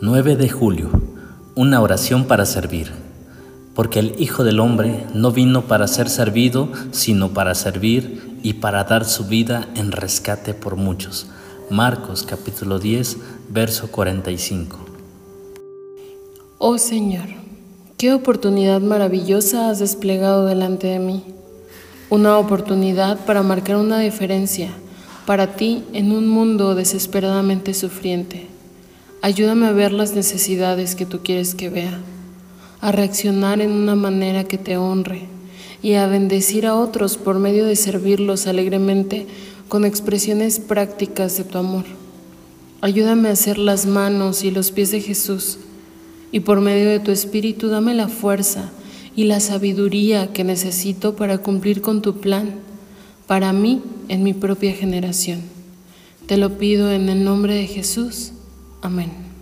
9 de julio. Una oración para servir. Porque el Hijo del Hombre no vino para ser servido, sino para servir y para dar su vida en rescate por muchos. Marcos capítulo 10, verso 45. Oh Señor, qué oportunidad maravillosa has desplegado delante de mí. Una oportunidad para marcar una diferencia para ti en un mundo desesperadamente sufriente. Ayúdame a ver las necesidades que tú quieres que vea, a reaccionar en una manera que te honre y a bendecir a otros por medio de servirlos alegremente con expresiones prácticas de tu amor. Ayúdame a ser las manos y los pies de Jesús y por medio de tu Espíritu dame la fuerza y la sabiduría que necesito para cumplir con tu plan, para mí en mi propia generación. Te lo pido en el nombre de Jesús. Amen.